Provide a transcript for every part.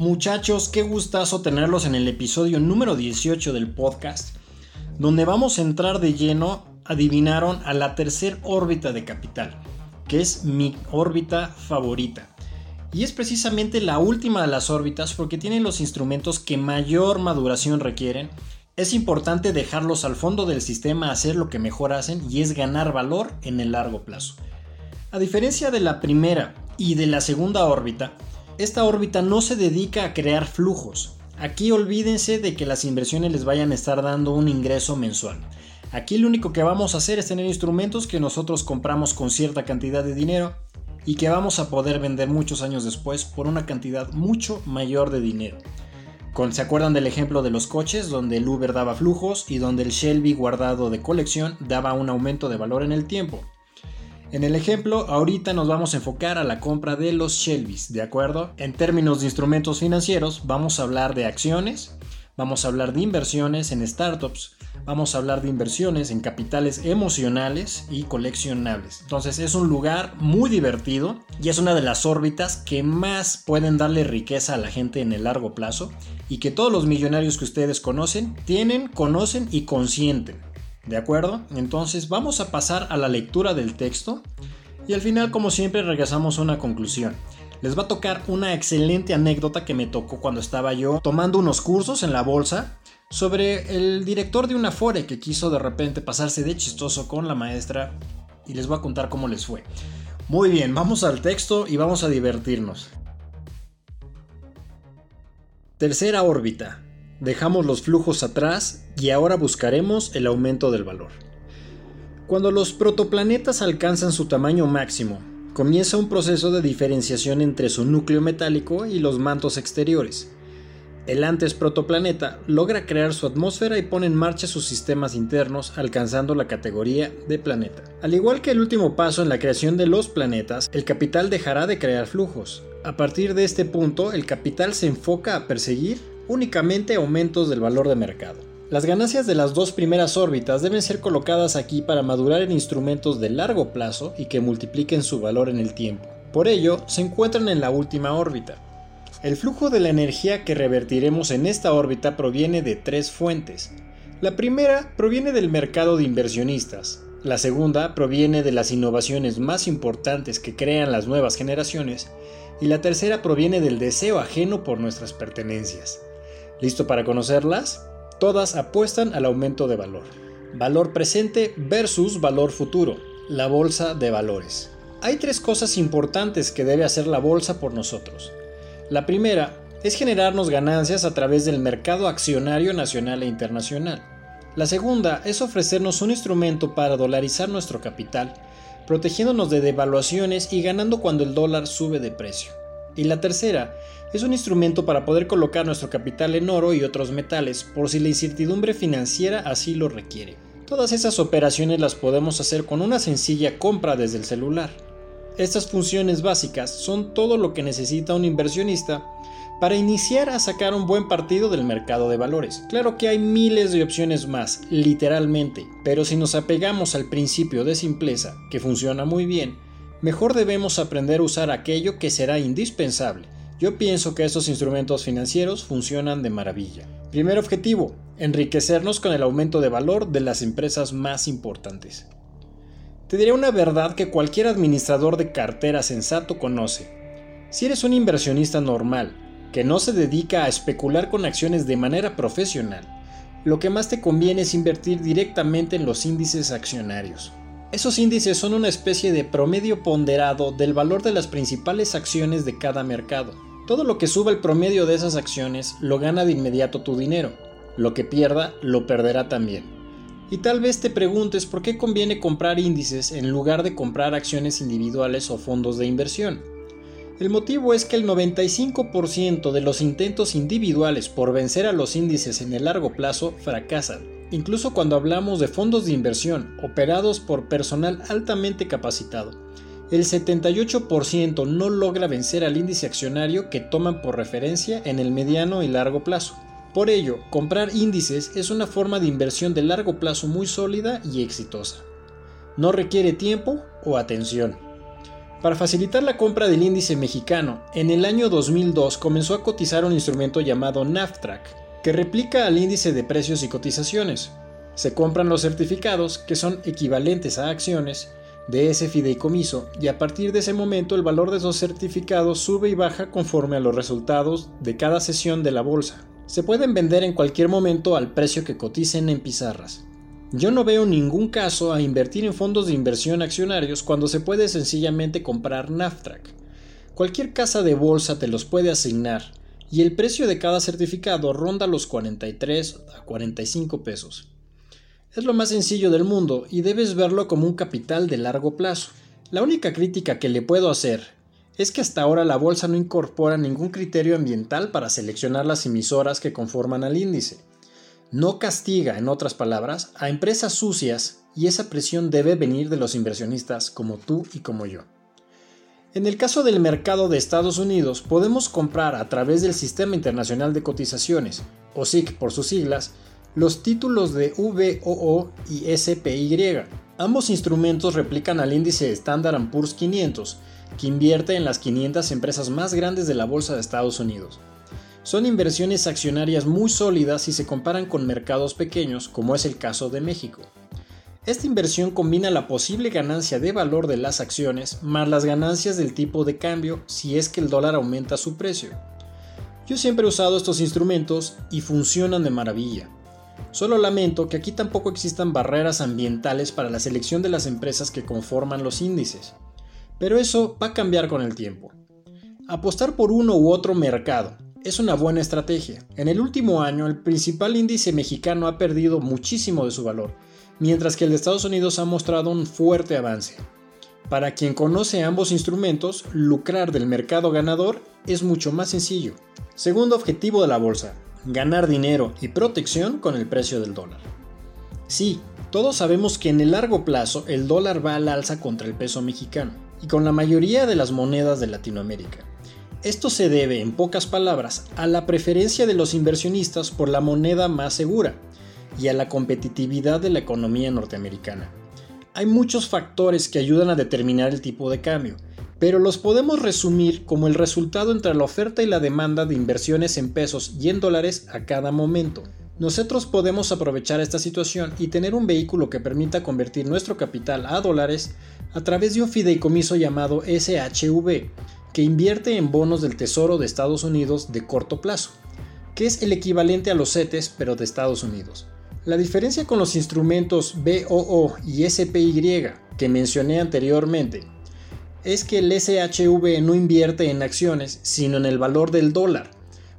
Muchachos, qué gustazo tenerlos en el episodio número 18 del podcast, donde vamos a entrar de lleno, adivinaron, a la tercera órbita de capital, que es mi órbita favorita. Y es precisamente la última de las órbitas porque tiene los instrumentos que mayor maduración requieren. Es importante dejarlos al fondo del sistema hacer lo que mejor hacen y es ganar valor en el largo plazo. A diferencia de la primera y de la segunda órbita, esta órbita no se dedica a crear flujos. Aquí olvídense de que las inversiones les vayan a estar dando un ingreso mensual. Aquí lo único que vamos a hacer es tener instrumentos que nosotros compramos con cierta cantidad de dinero y que vamos a poder vender muchos años después por una cantidad mucho mayor de dinero. ¿Se acuerdan del ejemplo de los coches donde el Uber daba flujos y donde el Shelby guardado de colección daba un aumento de valor en el tiempo? En el ejemplo, ahorita nos vamos a enfocar a la compra de los Shelby's, ¿de acuerdo? En términos de instrumentos financieros, vamos a hablar de acciones, vamos a hablar de inversiones en startups, vamos a hablar de inversiones en capitales emocionales y coleccionables. Entonces es un lugar muy divertido y es una de las órbitas que más pueden darle riqueza a la gente en el largo plazo y que todos los millonarios que ustedes conocen tienen, conocen y consienten. ¿De acuerdo? Entonces vamos a pasar a la lectura del texto y al final como siempre regresamos a una conclusión. Les va a tocar una excelente anécdota que me tocó cuando estaba yo tomando unos cursos en la bolsa sobre el director de una fore que quiso de repente pasarse de chistoso con la maestra y les voy a contar cómo les fue. Muy bien, vamos al texto y vamos a divertirnos. Tercera órbita. Dejamos los flujos atrás y ahora buscaremos el aumento del valor. Cuando los protoplanetas alcanzan su tamaño máximo, comienza un proceso de diferenciación entre su núcleo metálico y los mantos exteriores. El antes protoplaneta logra crear su atmósfera y pone en marcha sus sistemas internos, alcanzando la categoría de planeta. Al igual que el último paso en la creación de los planetas, el capital dejará de crear flujos. A partir de este punto, el capital se enfoca a perseguir únicamente aumentos del valor de mercado. Las ganancias de las dos primeras órbitas deben ser colocadas aquí para madurar en instrumentos de largo plazo y que multipliquen su valor en el tiempo. Por ello, se encuentran en la última órbita. El flujo de la energía que revertiremos en esta órbita proviene de tres fuentes. La primera proviene del mercado de inversionistas, la segunda proviene de las innovaciones más importantes que crean las nuevas generaciones y la tercera proviene del deseo ajeno por nuestras pertenencias. ¿Listo para conocerlas? Todas apuestan al aumento de valor. Valor presente versus valor futuro. La bolsa de valores. Hay tres cosas importantes que debe hacer la bolsa por nosotros. La primera es generarnos ganancias a través del mercado accionario nacional e internacional. La segunda es ofrecernos un instrumento para dolarizar nuestro capital, protegiéndonos de devaluaciones y ganando cuando el dólar sube de precio. Y la tercera es un instrumento para poder colocar nuestro capital en oro y otros metales por si la incertidumbre financiera así lo requiere. Todas esas operaciones las podemos hacer con una sencilla compra desde el celular. Estas funciones básicas son todo lo que necesita un inversionista para iniciar a sacar un buen partido del mercado de valores. Claro que hay miles de opciones más, literalmente, pero si nos apegamos al principio de simpleza, que funciona muy bien, mejor debemos aprender a usar aquello que será indispensable. Yo pienso que estos instrumentos financieros funcionan de maravilla. Primer objetivo, enriquecernos con el aumento de valor de las empresas más importantes. Te diré una verdad que cualquier administrador de cartera sensato conoce. Si eres un inversionista normal, que no se dedica a especular con acciones de manera profesional, lo que más te conviene es invertir directamente en los índices accionarios. Esos índices son una especie de promedio ponderado del valor de las principales acciones de cada mercado. Todo lo que suba el promedio de esas acciones lo gana de inmediato tu dinero. Lo que pierda, lo perderá también. Y tal vez te preguntes por qué conviene comprar índices en lugar de comprar acciones individuales o fondos de inversión. El motivo es que el 95% de los intentos individuales por vencer a los índices en el largo plazo fracasan incluso cuando hablamos de fondos de inversión operados por personal altamente capacitado. El 78% no logra vencer al índice accionario que toman por referencia en el mediano y largo plazo. Por ello, comprar índices es una forma de inversión de largo plazo muy sólida y exitosa. No requiere tiempo o atención. Para facilitar la compra del índice mexicano, en el año 2002 comenzó a cotizar un instrumento llamado NAFTRAC, que replica al índice de precios y cotizaciones. Se compran los certificados, que son equivalentes a acciones, de ese fideicomiso y a partir de ese momento el valor de esos certificados sube y baja conforme a los resultados de cada sesión de la bolsa. Se pueden vender en cualquier momento al precio que coticen en pizarras. Yo no veo ningún caso a invertir en fondos de inversión accionarios cuando se puede sencillamente comprar NAFTRAC. Cualquier casa de bolsa te los puede asignar y el precio de cada certificado ronda los 43 a 45 pesos. Es lo más sencillo del mundo y debes verlo como un capital de largo plazo. La única crítica que le puedo hacer es que hasta ahora la bolsa no incorpora ningún criterio ambiental para seleccionar las emisoras que conforman al índice. No castiga, en otras palabras, a empresas sucias y esa presión debe venir de los inversionistas como tú y como yo. En el caso del mercado de Estados Unidos, podemos comprar a través del Sistema Internacional de Cotizaciones, o SIC por sus siglas, los títulos de VOO y SPY. Ambos instrumentos replican al índice Standard Poor's 500, que invierte en las 500 empresas más grandes de la Bolsa de Estados Unidos. Son inversiones accionarias muy sólidas si se comparan con mercados pequeños, como es el caso de México. Esta inversión combina la posible ganancia de valor de las acciones más las ganancias del tipo de cambio si es que el dólar aumenta su precio. Yo siempre he usado estos instrumentos y funcionan de maravilla. Solo lamento que aquí tampoco existan barreras ambientales para la selección de las empresas que conforman los índices. Pero eso va a cambiar con el tiempo. Apostar por uno u otro mercado es una buena estrategia. En el último año el principal índice mexicano ha perdido muchísimo de su valor, mientras que el de Estados Unidos ha mostrado un fuerte avance. Para quien conoce ambos instrumentos, lucrar del mercado ganador es mucho más sencillo. Segundo objetivo de la bolsa, ganar dinero y protección con el precio del dólar. Sí, todos sabemos que en el largo plazo el dólar va al alza contra el peso mexicano y con la mayoría de las monedas de Latinoamérica. Esto se debe, en pocas palabras, a la preferencia de los inversionistas por la moneda más segura y a la competitividad de la economía norteamericana. Hay muchos factores que ayudan a determinar el tipo de cambio, pero los podemos resumir como el resultado entre la oferta y la demanda de inversiones en pesos y en dólares a cada momento. Nosotros podemos aprovechar esta situación y tener un vehículo que permita convertir nuestro capital a dólares a través de un fideicomiso llamado SHV, que invierte en bonos del Tesoro de Estados Unidos de corto plazo, que es el equivalente a los CETES pero de Estados Unidos. La diferencia con los instrumentos BOO y SPY que mencioné anteriormente es que el SHV no invierte en acciones, sino en el valor del dólar.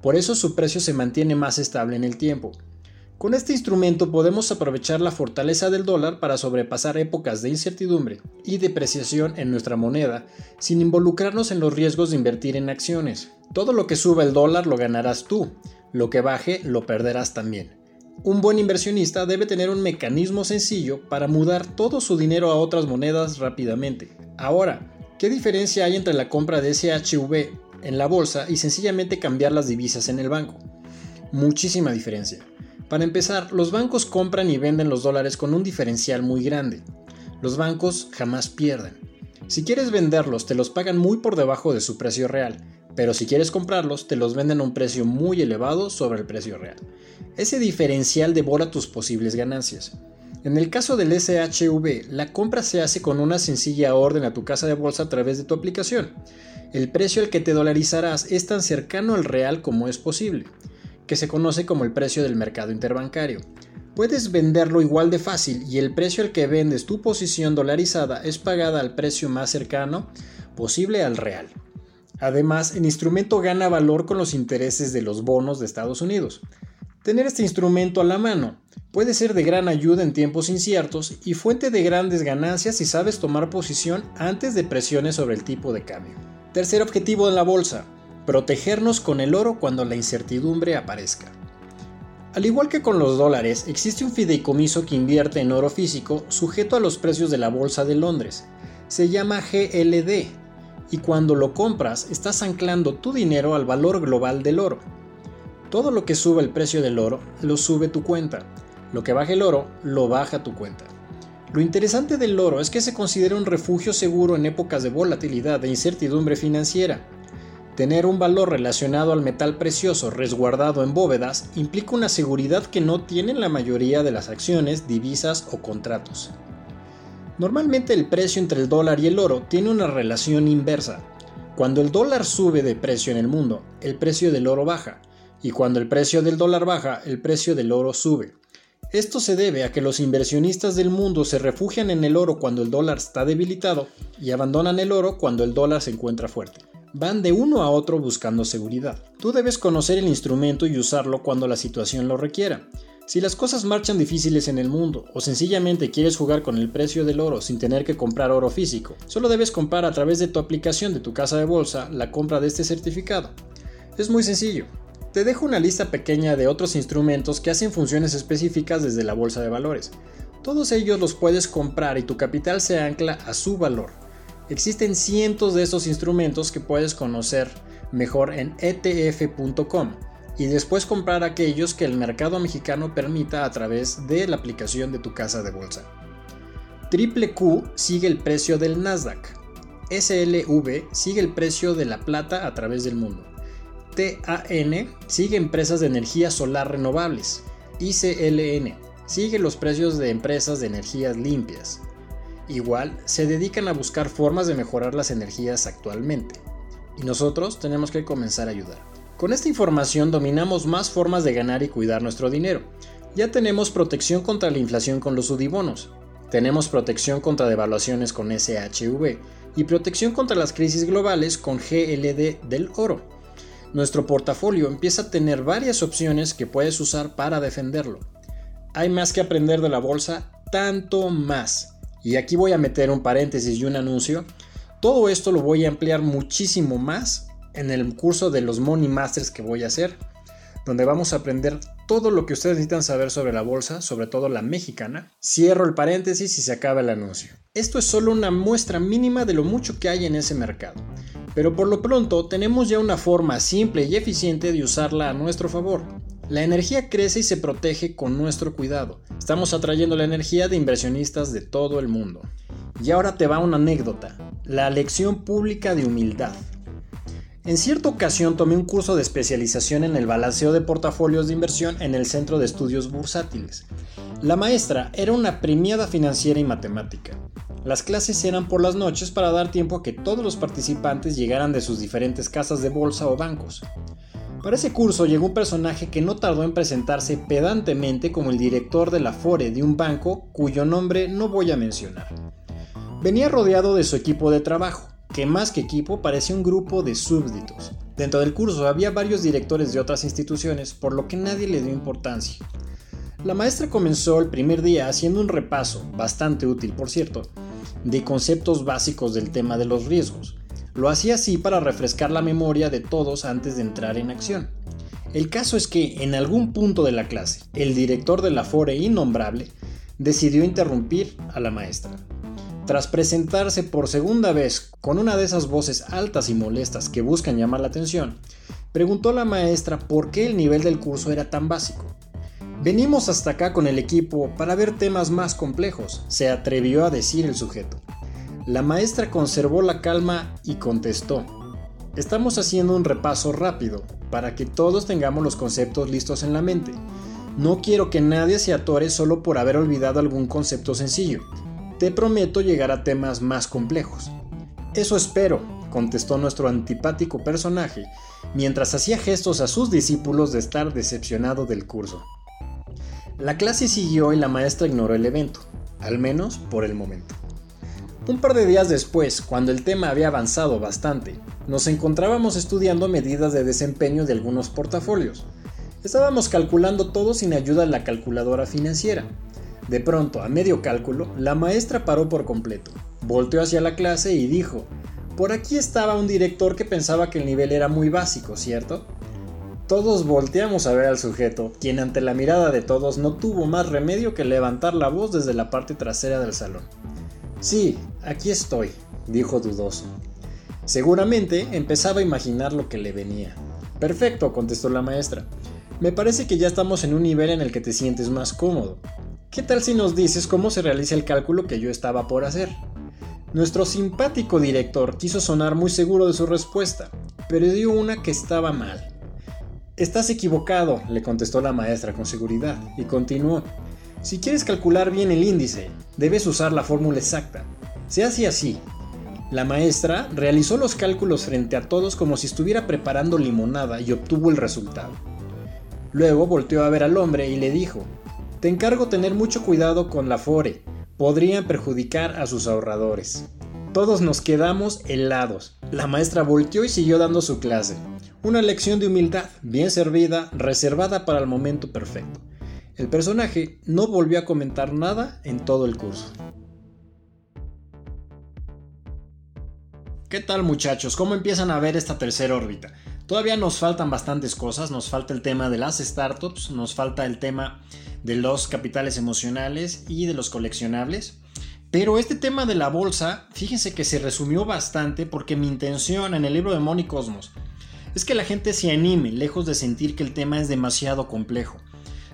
Por eso su precio se mantiene más estable en el tiempo. Con este instrumento podemos aprovechar la fortaleza del dólar para sobrepasar épocas de incertidumbre y depreciación en nuestra moneda sin involucrarnos en los riesgos de invertir en acciones. Todo lo que suba el dólar lo ganarás tú, lo que baje lo perderás también. Un buen inversionista debe tener un mecanismo sencillo para mudar todo su dinero a otras monedas rápidamente. Ahora, ¿Qué diferencia hay entre la compra de SHV en la bolsa y sencillamente cambiar las divisas en el banco? Muchísima diferencia. Para empezar, los bancos compran y venden los dólares con un diferencial muy grande. Los bancos jamás pierden. Si quieres venderlos, te los pagan muy por debajo de su precio real, pero si quieres comprarlos, te los venden a un precio muy elevado sobre el precio real. Ese diferencial devora tus posibles ganancias. En el caso del SHV, la compra se hace con una sencilla orden a tu casa de bolsa a través de tu aplicación. El precio al que te dolarizarás es tan cercano al real como es posible, que se conoce como el precio del mercado interbancario. Puedes venderlo igual de fácil y el precio al que vendes tu posición dolarizada es pagada al precio más cercano posible al real. Además, el instrumento gana valor con los intereses de los bonos de Estados Unidos. Tener este instrumento a la mano puede ser de gran ayuda en tiempos inciertos y fuente de grandes ganancias si sabes tomar posición antes de presiones sobre el tipo de cambio. Tercer objetivo de la bolsa, protegernos con el oro cuando la incertidumbre aparezca. Al igual que con los dólares, existe un fideicomiso que invierte en oro físico sujeto a los precios de la Bolsa de Londres. Se llama GLD y cuando lo compras estás anclando tu dinero al valor global del oro. Todo lo que sube el precio del oro lo sube tu cuenta. Lo que baja el oro lo baja tu cuenta. Lo interesante del oro es que se considera un refugio seguro en épocas de volatilidad e incertidumbre financiera. Tener un valor relacionado al metal precioso resguardado en bóvedas implica una seguridad que no tienen la mayoría de las acciones, divisas o contratos. Normalmente el precio entre el dólar y el oro tiene una relación inversa. Cuando el dólar sube de precio en el mundo, el precio del oro baja, y cuando el precio del dólar baja, el precio del oro sube. Esto se debe a que los inversionistas del mundo se refugian en el oro cuando el dólar está debilitado y abandonan el oro cuando el dólar se encuentra fuerte. Van de uno a otro buscando seguridad. Tú debes conocer el instrumento y usarlo cuando la situación lo requiera. Si las cosas marchan difíciles en el mundo o sencillamente quieres jugar con el precio del oro sin tener que comprar oro físico, solo debes comprar a través de tu aplicación de tu casa de bolsa la compra de este certificado. Es muy sencillo, te dejo una lista pequeña de otros instrumentos que hacen funciones específicas desde la bolsa de valores. Todos ellos los puedes comprar y tu capital se ancla a su valor. Existen cientos de estos instrumentos que puedes conocer mejor en etf.com y después comprar aquellos que el mercado mexicano permita a través de la aplicación de tu casa de bolsa. Triple Q sigue el precio del Nasdaq. SLV sigue el precio de la plata a través del mundo. TAN sigue empresas de energía solar renovables. ICLN sigue los precios de empresas de energías limpias. Igual, se dedican a buscar formas de mejorar las energías actualmente. Y nosotros tenemos que comenzar a ayudar. Con esta información dominamos más formas de ganar y cuidar nuestro dinero. Ya tenemos protección contra la inflación con los sudibonos. Tenemos protección contra devaluaciones con SHV y protección contra las crisis globales con GLD del oro nuestro portafolio empieza a tener varias opciones que puedes usar para defenderlo. Hay más que aprender de la bolsa, tanto más. Y aquí voy a meter un paréntesis y un anuncio. Todo esto lo voy a ampliar muchísimo más en el curso de los Money Masters que voy a hacer, donde vamos a aprender todo lo que ustedes necesitan saber sobre la bolsa, sobre todo la mexicana. Cierro el paréntesis y se acaba el anuncio. Esto es solo una muestra mínima de lo mucho que hay en ese mercado. Pero por lo pronto tenemos ya una forma simple y eficiente de usarla a nuestro favor. La energía crece y se protege con nuestro cuidado. Estamos atrayendo la energía de inversionistas de todo el mundo. Y ahora te va una anécdota, la lección pública de humildad. En cierta ocasión tomé un curso de especialización en el balanceo de portafolios de inversión en el Centro de Estudios Bursátiles. La maestra era una premiada financiera y matemática. Las clases eran por las noches para dar tiempo a que todos los participantes llegaran de sus diferentes casas de bolsa o bancos. Para ese curso llegó un personaje que no tardó en presentarse pedantemente como el director de la FORE de un banco cuyo nombre no voy a mencionar. Venía rodeado de su equipo de trabajo, que más que equipo parecía un grupo de súbditos. Dentro del curso había varios directores de otras instituciones, por lo que nadie le dio importancia. La maestra comenzó el primer día haciendo un repaso, bastante útil por cierto, de conceptos básicos del tema de los riesgos. Lo hacía así para refrescar la memoria de todos antes de entrar en acción. El caso es que en algún punto de la clase, el director de la Fore innombrable decidió interrumpir a la maestra. Tras presentarse por segunda vez con una de esas voces altas y molestas que buscan llamar la atención, preguntó la maestra por qué el nivel del curso era tan básico. Venimos hasta acá con el equipo para ver temas más complejos, se atrevió a decir el sujeto. La maestra conservó la calma y contestó. Estamos haciendo un repaso rápido para que todos tengamos los conceptos listos en la mente. No quiero que nadie se atore solo por haber olvidado algún concepto sencillo. Te prometo llegar a temas más complejos. Eso espero, contestó nuestro antipático personaje, mientras hacía gestos a sus discípulos de estar decepcionado del curso. La clase siguió y la maestra ignoró el evento, al menos por el momento. Un par de días después, cuando el tema había avanzado bastante, nos encontrábamos estudiando medidas de desempeño de algunos portafolios. Estábamos calculando todo sin ayuda de la calculadora financiera. De pronto, a medio cálculo, la maestra paró por completo, volteó hacia la clase y dijo, por aquí estaba un director que pensaba que el nivel era muy básico, ¿cierto? Todos volteamos a ver al sujeto, quien ante la mirada de todos no tuvo más remedio que levantar la voz desde la parte trasera del salón. Sí, aquí estoy, dijo dudoso. Seguramente empezaba a imaginar lo que le venía. Perfecto, contestó la maestra. Me parece que ya estamos en un nivel en el que te sientes más cómodo. ¿Qué tal si nos dices cómo se realiza el cálculo que yo estaba por hacer? Nuestro simpático director quiso sonar muy seguro de su respuesta, pero dio una que estaba mal. Estás equivocado, le contestó la maestra con seguridad, y continuó. Si quieres calcular bien el índice, debes usar la fórmula exacta. Se hace así. La maestra realizó los cálculos frente a todos como si estuviera preparando limonada y obtuvo el resultado. Luego volteó a ver al hombre y le dijo, Te encargo tener mucho cuidado con la FORE, podrían perjudicar a sus ahorradores. Todos nos quedamos helados. La maestra volteó y siguió dando su clase. Una lección de humildad, bien servida, reservada para el momento perfecto. El personaje no volvió a comentar nada en todo el curso. ¿Qué tal muchachos? ¿Cómo empiezan a ver esta tercera órbita? Todavía nos faltan bastantes cosas, nos falta el tema de las startups, nos falta el tema de los capitales emocionales y de los coleccionables. Pero este tema de la bolsa, fíjense que se resumió bastante porque mi intención en el libro de Money Cosmos es que la gente se anime, lejos de sentir que el tema es demasiado complejo.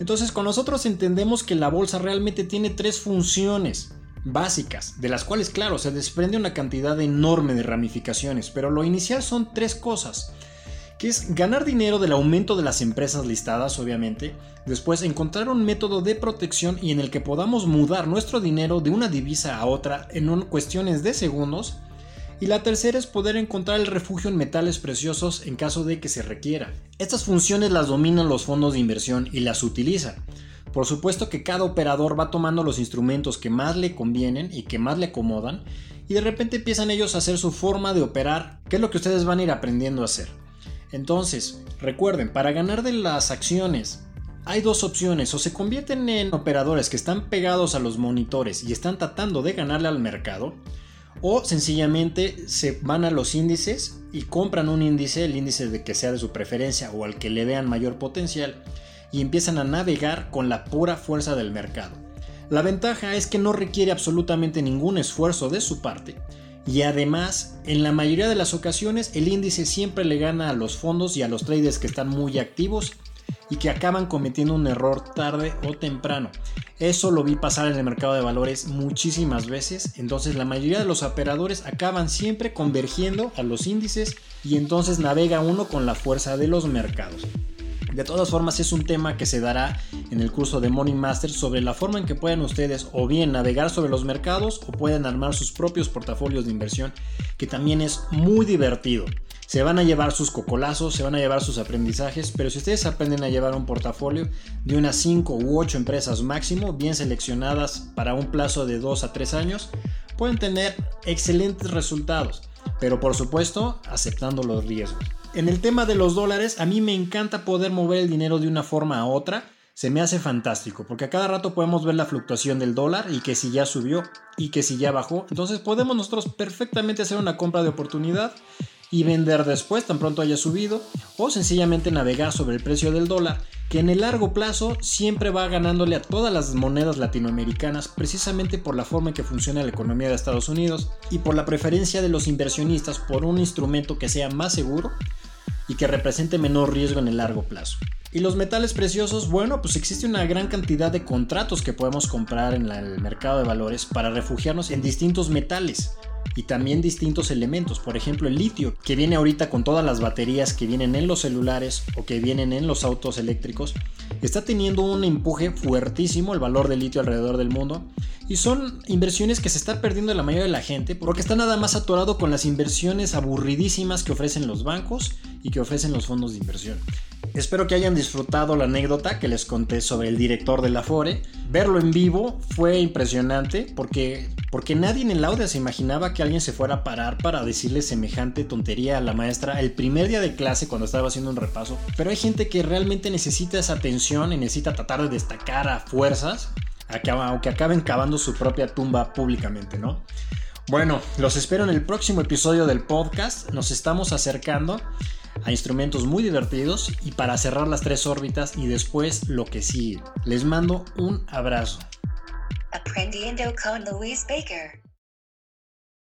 Entonces con nosotros entendemos que la bolsa realmente tiene tres funciones básicas, de las cuales claro se desprende una cantidad enorme de ramificaciones, pero lo inicial son tres cosas que es ganar dinero del aumento de las empresas listadas, obviamente, después encontrar un método de protección y en el que podamos mudar nuestro dinero de una divisa a otra en cuestiones de segundos, y la tercera es poder encontrar el refugio en metales preciosos en caso de que se requiera. Estas funciones las dominan los fondos de inversión y las utilizan. Por supuesto que cada operador va tomando los instrumentos que más le convienen y que más le acomodan y de repente empiezan ellos a hacer su forma de operar, que es lo que ustedes van a ir aprendiendo a hacer. Entonces, recuerden, para ganar de las acciones hay dos opciones, o se convierten en operadores que están pegados a los monitores y están tratando de ganarle al mercado, o sencillamente se van a los índices y compran un índice, el índice de que sea de su preferencia o al que le vean mayor potencial, y empiezan a navegar con la pura fuerza del mercado. La ventaja es que no requiere absolutamente ningún esfuerzo de su parte, y además, en la mayoría de las ocasiones, el índice siempre le gana a los fondos y a los traders que están muy activos y que acaban cometiendo un error tarde o temprano. Eso lo vi pasar en el mercado de valores muchísimas veces, entonces la mayoría de los operadores acaban siempre convergiendo a los índices y entonces navega uno con la fuerza de los mercados. De todas formas es un tema que se dará en el curso de Morning Master sobre la forma en que pueden ustedes o bien navegar sobre los mercados o pueden armar sus propios portafolios de inversión que también es muy divertido. Se van a llevar sus cocolazos, se van a llevar sus aprendizajes, pero si ustedes aprenden a llevar un portafolio de unas 5 u 8 empresas máximo, bien seleccionadas para un plazo de 2 a 3 años, pueden tener excelentes resultados, pero por supuesto aceptando los riesgos. En el tema de los dólares, a mí me encanta poder mover el dinero de una forma a otra. Se me hace fantástico, porque a cada rato podemos ver la fluctuación del dólar y que si ya subió y que si ya bajó. Entonces podemos nosotros perfectamente hacer una compra de oportunidad y vender después tan pronto haya subido o sencillamente navegar sobre el precio del dólar que en el largo plazo siempre va ganándole a todas las monedas latinoamericanas precisamente por la forma en que funciona la economía de Estados Unidos y por la preferencia de los inversionistas por un instrumento que sea más seguro y que represente menor riesgo en el largo plazo. Y los metales preciosos, bueno, pues existe una gran cantidad de contratos que podemos comprar en el mercado de valores para refugiarnos en distintos metales y también distintos elementos, por ejemplo el litio, que viene ahorita con todas las baterías que vienen en los celulares o que vienen en los autos eléctricos, está teniendo un empuje fuertísimo el valor del litio alrededor del mundo y son inversiones que se está perdiendo la mayoría de la gente porque está nada más atorado con las inversiones aburridísimas que ofrecen los bancos y que ofrecen los fondos de inversión. Espero que hayan disfrutado la anécdota que les conté sobre el director de la Fore. Verlo en vivo fue impresionante porque, porque nadie en el audio se imaginaba que alguien se fuera a parar para decirle semejante tontería a la maestra el primer día de clase cuando estaba haciendo un repaso. Pero hay gente que realmente necesita esa atención y necesita tratar de destacar a fuerzas, aunque acaben cavando su propia tumba públicamente, ¿no? Bueno, los espero en el próximo episodio del podcast. Nos estamos acercando a instrumentos muy divertidos y para cerrar las tres órbitas y después lo que sigue. Les mando un abrazo. Aprendiendo con Baker.